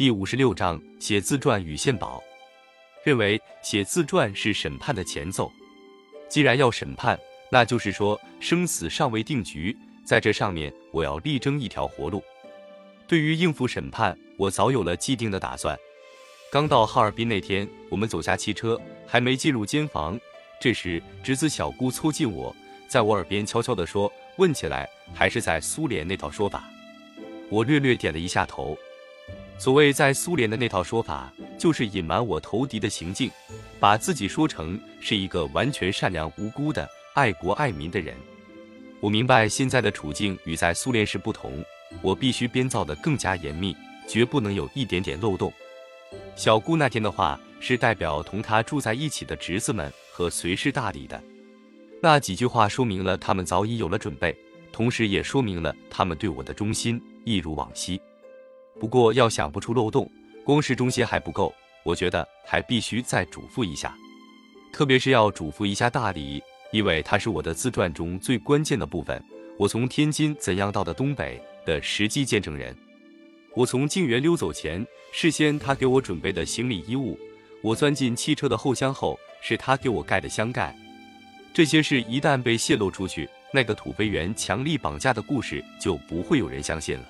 第五十六章写自传与献宝。认为写自传是审判的前奏。既然要审判，那就是说生死尚未定局，在这上面我要力争一条活路。对于应付审判，我早有了既定的打算。刚到哈尔滨那天，我们走下汽车，还没进入监房，这时侄子小姑凑近我，在我耳边悄悄地说：“问起来还是在苏联那套说法。”我略略点了一下头。所谓在苏联的那套说法，就是隐瞒我投敌的行径，把自己说成是一个完全善良无辜的爱国爱民的人。我明白现在的处境与在苏联时不同，我必须编造的更加严密，绝不能有一点点漏洞。小姑那天的话是代表同她住在一起的侄子们和随侍大礼的，那几句话说明了他们早已有了准备。同时也说明了他们对我的忠心一如往昔。不过要想不出漏洞，光是忠心还不够，我觉得还必须再嘱咐一下，特别是要嘱咐一下大理，因为他是我的自传中最关键的部分。我从天津怎样到的东北的实际见证人。我从静园溜走前，事先他给我准备的行李衣物；我钻进汽车的后箱后，是他给我盖的箱盖。这些事一旦被泄露出去，那个土肥圆强力绑架的故事就不会有人相信了。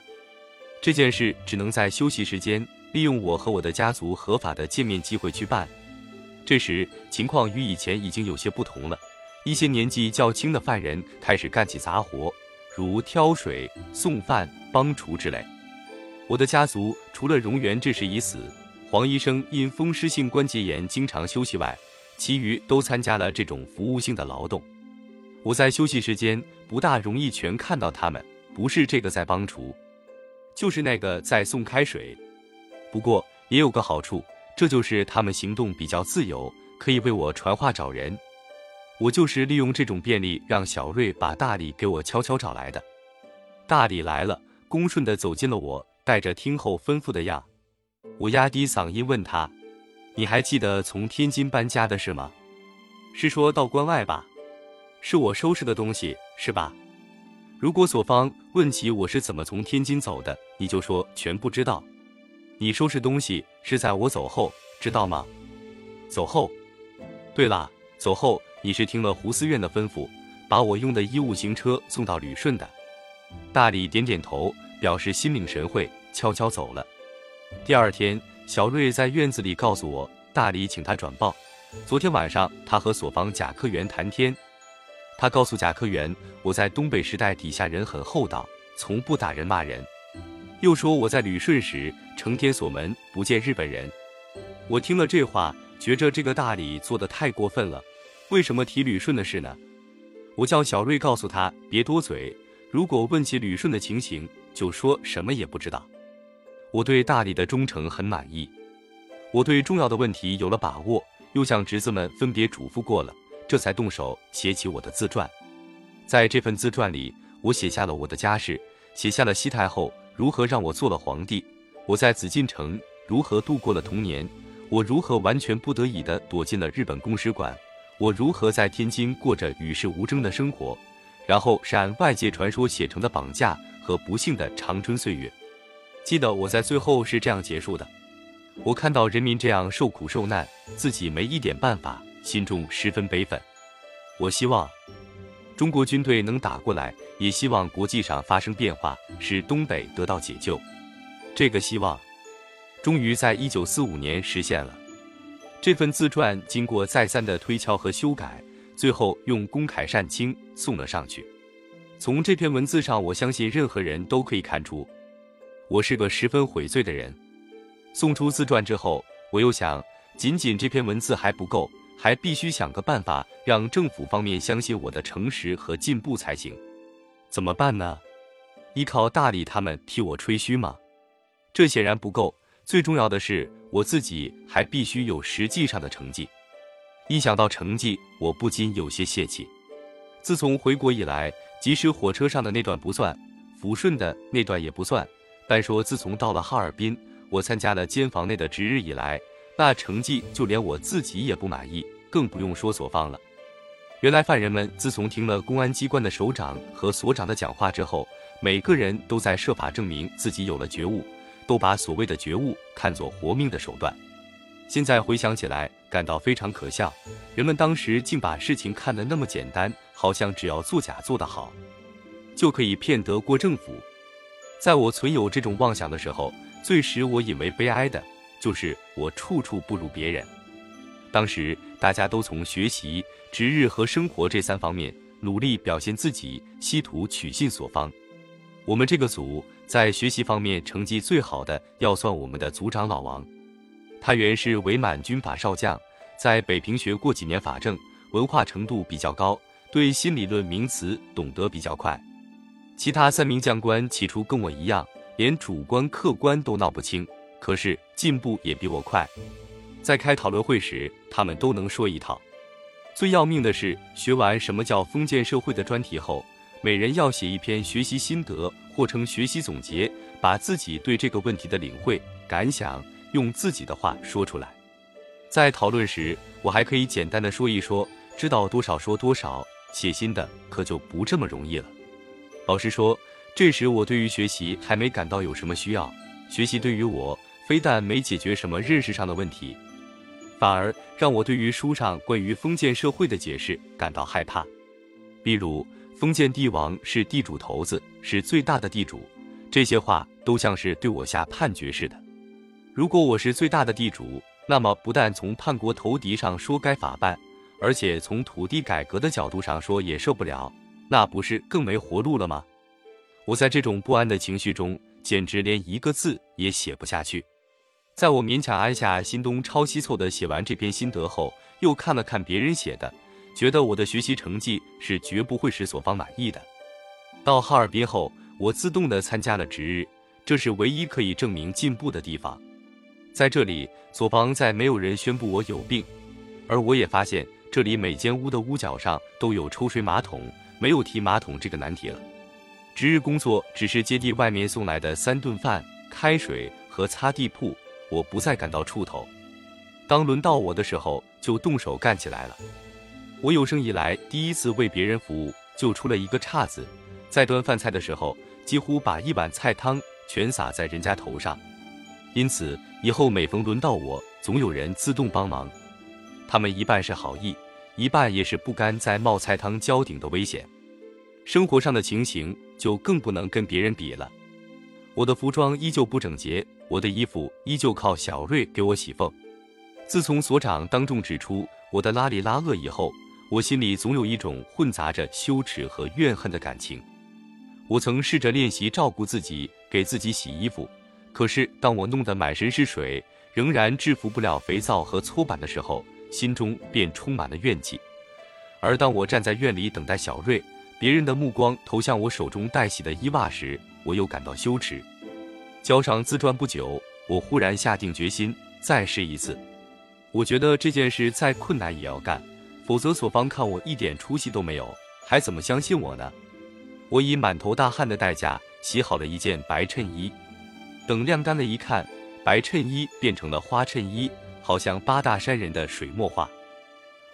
这件事只能在休息时间，利用我和我的家族合法的见面机会去办。这时情况与以前已经有些不同了，一些年纪较轻的犯人开始干起杂活，如挑水、送饭、帮厨之类。我的家族除了荣源这时已死，黄医生因风湿性关节炎经常休息外，其余都参加了这种服务性的劳动。我在休息时间不大容易全看到他们，不是这个在帮厨，就是那个在送开水。不过也有个好处，这就是他们行动比较自由，可以为我传话找人。我就是利用这种便利，让小瑞把大李给我悄悄找来的。大李来了，恭顺地走进了我，带着听候吩咐的样。我压低嗓音问他：“你还记得从天津搬家的事吗？是说到关外吧？”是我收拾的东西，是吧？如果所方问起我是怎么从天津走的，你就说全不知道。你收拾东西是在我走后，知道吗？走后。对了，走后你是听了胡思院的吩咐，把我用的衣物行车送到旅顺的。大李点点头，表示心领神会，悄悄走了。第二天，小瑞在院子里告诉我，大李请他转报，昨天晚上他和所方贾科员谈天。他告诉贾科员，我在东北时代底下人很厚道，从不打人骂人。又说我在旅顺时成天锁门不见日本人。我听了这话，觉着这个大理做的太过分了。为什么提旅顺的事呢？我叫小瑞告诉他别多嘴，如果问起旅顺的情形，就说什么也不知道。我对大理的忠诚很满意，我对重要的问题有了把握，又向侄子们分别嘱咐过了。这才动手写起我的自传，在这份自传里，我写下了我的家世，写下了西太后如何让我做了皇帝，我在紫禁城如何度过了童年，我如何完全不得已的躲进了日本公使馆，我如何在天津过着与世无争的生活，然后是按外界传说写成的绑架和不幸的长春岁月。记得我在最后是这样结束的：我看到人民这样受苦受难，自己没一点办法。心中十分悲愤，我希望中国军队能打过来，也希望国际上发生变化，使东北得到解救。这个希望终于在一九四五年实现了。这份自传经过再三的推敲和修改，最后用公楷善清送了上去。从这篇文字上，我相信任何人都可以看出，我是个十分悔罪的人。送出自传之后，我又想，仅仅这篇文字还不够。还必须想个办法，让政府方面相信我的诚实和进步才行。怎么办呢？依靠大理他们替我吹嘘吗？这显然不够。最重要的是，我自己还必须有实际上的成绩。一想到成绩，我不禁有些泄气。自从回国以来，即使火车上的那段不算，抚顺的那段也不算，单说自从到了哈尔滨，我参加了监房内的值日以来。那成绩就连我自己也不满意，更不用说所方了。原来犯人们自从听了公安机关的首长和所长的讲话之后，每个人都在设法证明自己有了觉悟，都把所谓的觉悟看作活命的手段。现在回想起来，感到非常可笑。人们当时竟把事情看得那么简单，好像只要作假做得好，就可以骗得过政府。在我存有这种妄想的时候，最使我引为悲哀的，就是我处处不如别人。当时大家都从学习、值日和生活这三方面努力表现自己，希图取信所方。我们这个组在学习方面成绩最好的，要算我们的组长老王。他原是伪满军阀少将，在北平学过几年法政，文化程度比较高，对新理论名词懂得比较快。其他三名将官起初跟我一样，连主观客观都闹不清，可是进步也比我快。在开讨论会时，他们都能说一套。最要命的是，学完什么叫封建社会的专题后，每人要写一篇学习心得，或称学习总结，把自己对这个问题的领会感想。用自己的话说出来，在讨论时，我还可以简单的说一说，知道多少说多少。写心的可就不这么容易了。老实说，这时我对于学习还没感到有什么需要。学习对于我，非但没解决什么认识上的问题，反而让我对于书上关于封建社会的解释感到害怕。比如，封建帝王是地主头子，是最大的地主，这些话都像是对我下判决似的。如果我是最大的地主，那么不但从叛国投敌上说该法办，而且从土地改革的角度上说也受不了，那不是更没活路了吗？我在这种不安的情绪中，简直连一个字也写不下去。在我勉强按下心东抄西凑的写完这篇心得后，又看了看别人写的，觉得我的学习成绩是绝不会使所方满意的。到哈尔滨后，我自动的参加了值日，这是唯一可以证明进步的地方。在这里，所方再没有人宣布我有病，而我也发现这里每间屋的屋角上都有抽水马桶，没有提马桶这个难题了。值日工作只是接地外面送来的三顿饭、开水和擦地铺，我不再感到怵头。当轮到我的时候，就动手干起来了。我有生以来第一次为别人服务，就出了一个岔子，在端饭菜的时候，几乎把一碗菜汤全洒在人家头上。因此，以后每逢轮到我，总有人自动帮忙。他们一半是好意，一半也是不甘在冒菜汤浇顶的危险。生活上的情形就更不能跟别人比了。我的服装依旧不整洁，我的衣服依旧靠小瑞给我洗缝。自从所长当众指出我的邋里邋遢以后，我心里总有一种混杂着羞耻和怨恨的感情。我曾试着练习照顾自己，给自己洗衣服。可是，当我弄得满身是水，仍然制服不了肥皂和搓板的时候，心中便充满了怨气。而当我站在院里等待小瑞，别人的目光投向我手中待洗的衣袜时，我又感到羞耻。交上自传不久，我忽然下定决心再试一次。我觉得这件事再困难也要干，否则所方看我一点出息都没有，还怎么相信我呢？我以满头大汗的代价洗好了一件白衬衣。等晾干了，一看，白衬衣变成了花衬衣，好像八大山人的水墨画。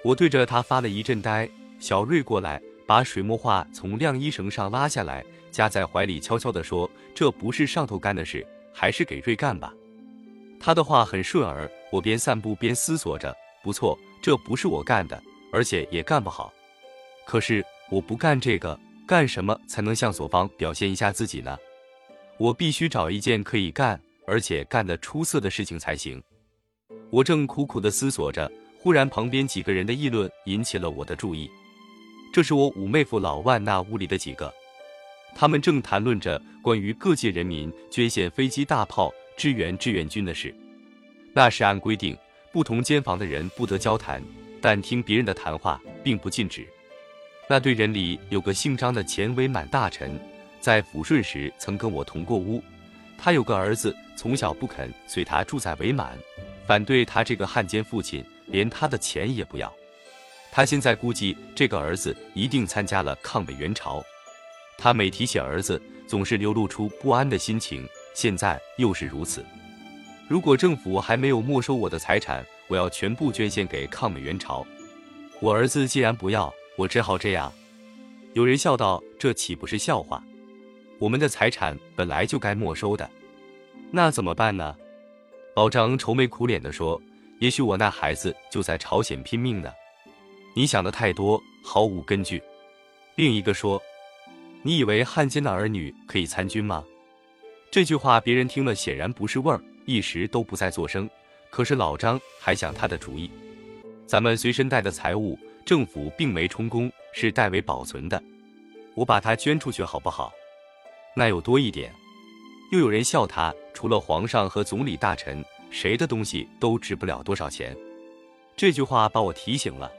我对着他发了一阵呆。小瑞过来，把水墨画从晾衣绳上拉下来，夹在怀里，悄悄地说：“这不是上头干的事，还是给瑞干吧。”他的话很顺耳，我边散步边思索着：不错，这不是我干的，而且也干不好。可是我不干这个，干什么才能向左方表现一下自己呢？我必须找一件可以干，而且干得出色的事情才行。我正苦苦地思索着，忽然旁边几个人的议论引起了我的注意。这是我五妹夫老万那屋里的几个，他们正谈论着关于各界人民捐献飞机大炮支援志愿军的事。那是按规定，不同间房的人不得交谈，但听别人的谈话并不禁止。那队人里有个姓张的前伪满大臣。在抚顺时曾跟我同过屋，他有个儿子，从小不肯随他住在伪满，反对他这个汉奸父亲，连他的钱也不要。他现在估计这个儿子一定参加了抗美援朝。他每提起儿子，总是流露出不安的心情，现在又是如此。如果政府还没有没收我的财产，我要全部捐献给抗美援朝。我儿子既然不要，我只好这样。有人笑道：“这岂不是笑话？”我们的财产本来就该没收的，那怎么办呢？老张愁眉苦脸地说：“也许我那孩子就在朝鲜拼命呢。”你想的太多，毫无根据。另一个说：“你以为汉奸的儿女可以参军吗？”这句话别人听了显然不是味儿，一时都不再作声。可是老张还想他的主意：“咱们随身带的财物，政府并没充公，是代为保存的。我把它捐出去好不好？那有多一点。”又有人笑他：“除了皇上和总理大臣，谁的东西都值不了多少钱。”这句话把我提醒了。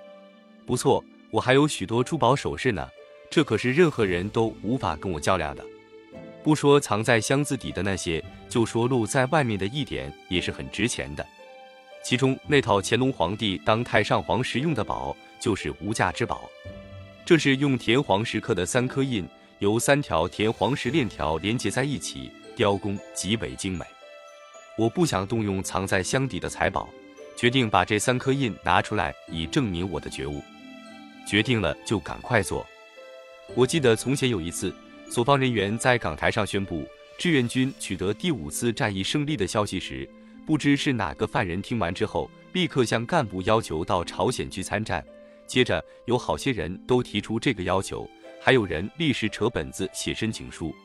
不错，我还有许多珠宝首饰呢，这可是任何人都无法跟我较量的。不说藏在箱子底的那些，就说露在外面的一点也是很值钱的。其中那套乾隆皇帝当太上皇时用的宝，就是无价之宝。这是用田黄石刻的三颗印，由三条田黄石链条连接在一起，雕工极为精美。我不想动用藏在箱底的财宝，决定把这三颗印拿出来，以证明我的觉悟。决定了就赶快做。我记得从前有一次，所方人员在港台上宣布志愿军取得第五次战役胜利的消息时，不知是哪个犯人听完之后，立刻向干部要求到朝鲜去参战。接着有好些人都提出这个要求，还有人立时扯本子写申请书。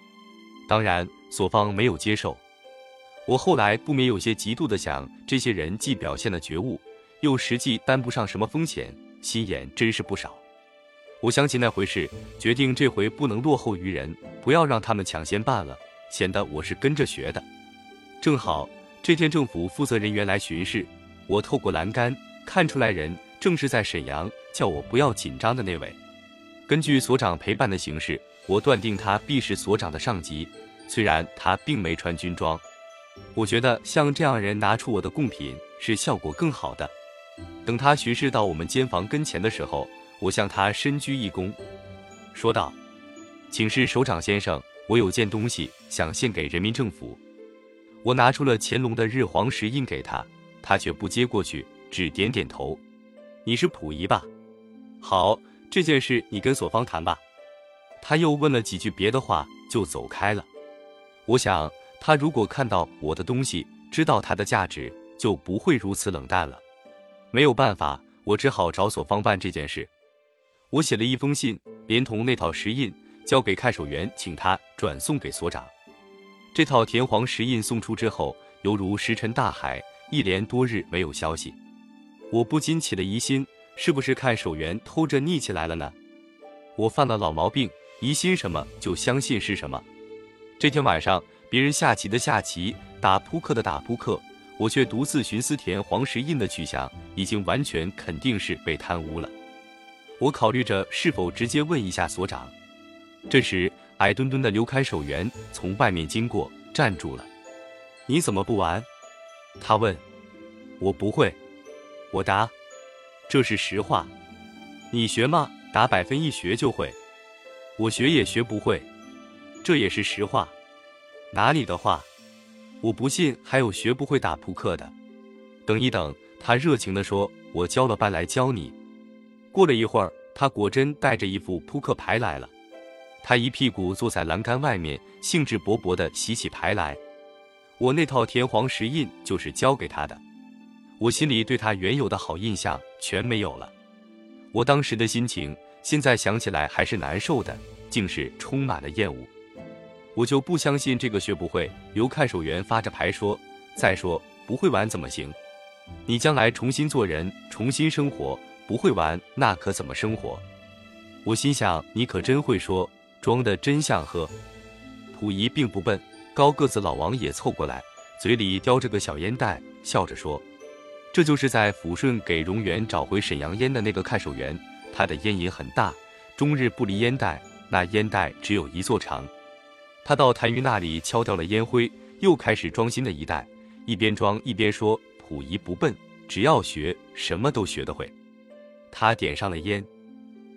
当然，所方没有接受。我后来不免有些嫉妒的想，这些人既表现了觉悟，又实际担不上什么风险。心眼真是不少。我想起那回事，决定这回不能落后于人，不要让他们抢先办了，显得我是跟着学的。正好这天政府负责人员来巡视，我透过栏杆看出来人正是在沈阳叫我不要紧张的那位。根据所长陪伴的形式，我断定他必是所长的上级，虽然他并没穿军装。我觉得像这样人拿出我的贡品是效果更好的。等他巡视到我们监房跟前的时候，我向他深鞠一躬，说道：“请示首长先生，我有件东西想献给人民政府。”我拿出了乾隆的日黄石印给他，他却不接过去，只点点头：“你是溥仪吧？好，这件事你跟索方谈吧。”他又问了几句别的话，就走开了。我想，他如果看到我的东西，知道它的价值，就不会如此冷淡了。没有办法，我只好找索方办这件事。我写了一封信，连同那套石印，交给看守员，请他转送给所长。这套田黄石印送出之后，犹如石沉大海，一连多日没有消息。我不禁起了疑心，是不是看守员偷着逆起来了呢？我犯了老毛病，疑心什么就相信是什么。这天晚上，别人下棋的下棋，打扑克的打扑克。我却独自寻思田黄石印的去向，已经完全肯定是被贪污了。我考虑着是否直接问一下所长。这时，矮墩墩的刘看守员从外面经过，站住了。你怎么不玩？他问。我不会。我答。这是实话。你学吗？打百分一学就会。我学也学不会。这也是实话。哪里的话？我不信还有学不会打扑克的。等一等，他热情地说：“我交了班来教你。”过了一会儿，他果真带着一副扑克牌来了。他一屁股坐在栏杆外面，兴致勃勃地洗起牌来。我那套田黄石印就是交给他的。我心里对他原有的好印象全没有了。我当时的心情，现在想起来还是难受的，竟是充满了厌恶。我就不相信这个学不会。刘看守员发着牌说：“再说不会玩怎么行？你将来重新做人，重新生活，不会玩那可怎么生活？”我心想：“你可真会说，装的真像呵。”溥仪并不笨，高个子老王也凑过来，嘴里叼着个小烟袋，笑着说：“这就是在抚顺给荣源找回沈阳烟的那个看守员，他的烟瘾很大，终日不离烟袋，那烟袋只有一座长。”他到谭云那里敲掉了烟灰，又开始装新的一袋，一边装一边说：“溥仪不笨，只要学，什么都学得会。”他点上了烟，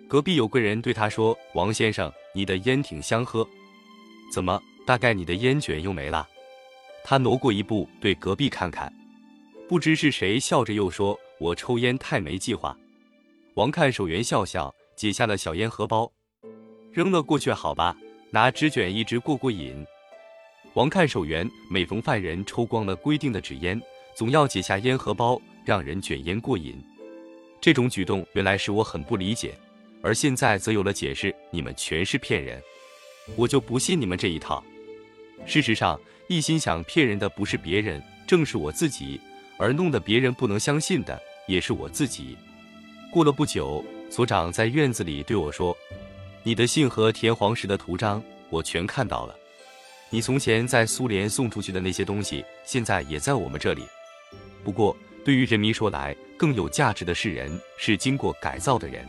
隔壁有个人对他说：“王先生，你的烟挺香喝，怎么？大概你的烟卷又没了？”他挪过一步，对隔壁看看，不知是谁笑着又说：“我抽烟太没计划。”王看守员笑笑，解下了小烟荷包，扔了过去，好吧。拿纸卷一支过过瘾。王看守员每逢犯人抽光了规定的纸烟，总要解下烟荷包让人卷烟过瘾。这种举动原来使我很不理解，而现在则有了解释：你们全是骗人，我就不信你们这一套。事实上，一心想骗人的不是别人，正是我自己，而弄得别人不能相信的也是我自己。过了不久，所长在院子里对我说：“你的信和田黄石的图章我全看到了，你从前在苏联送出去的那些东西，现在也在我们这里。不过，对于人民说来，更有价值的是人，是经过改造的人。”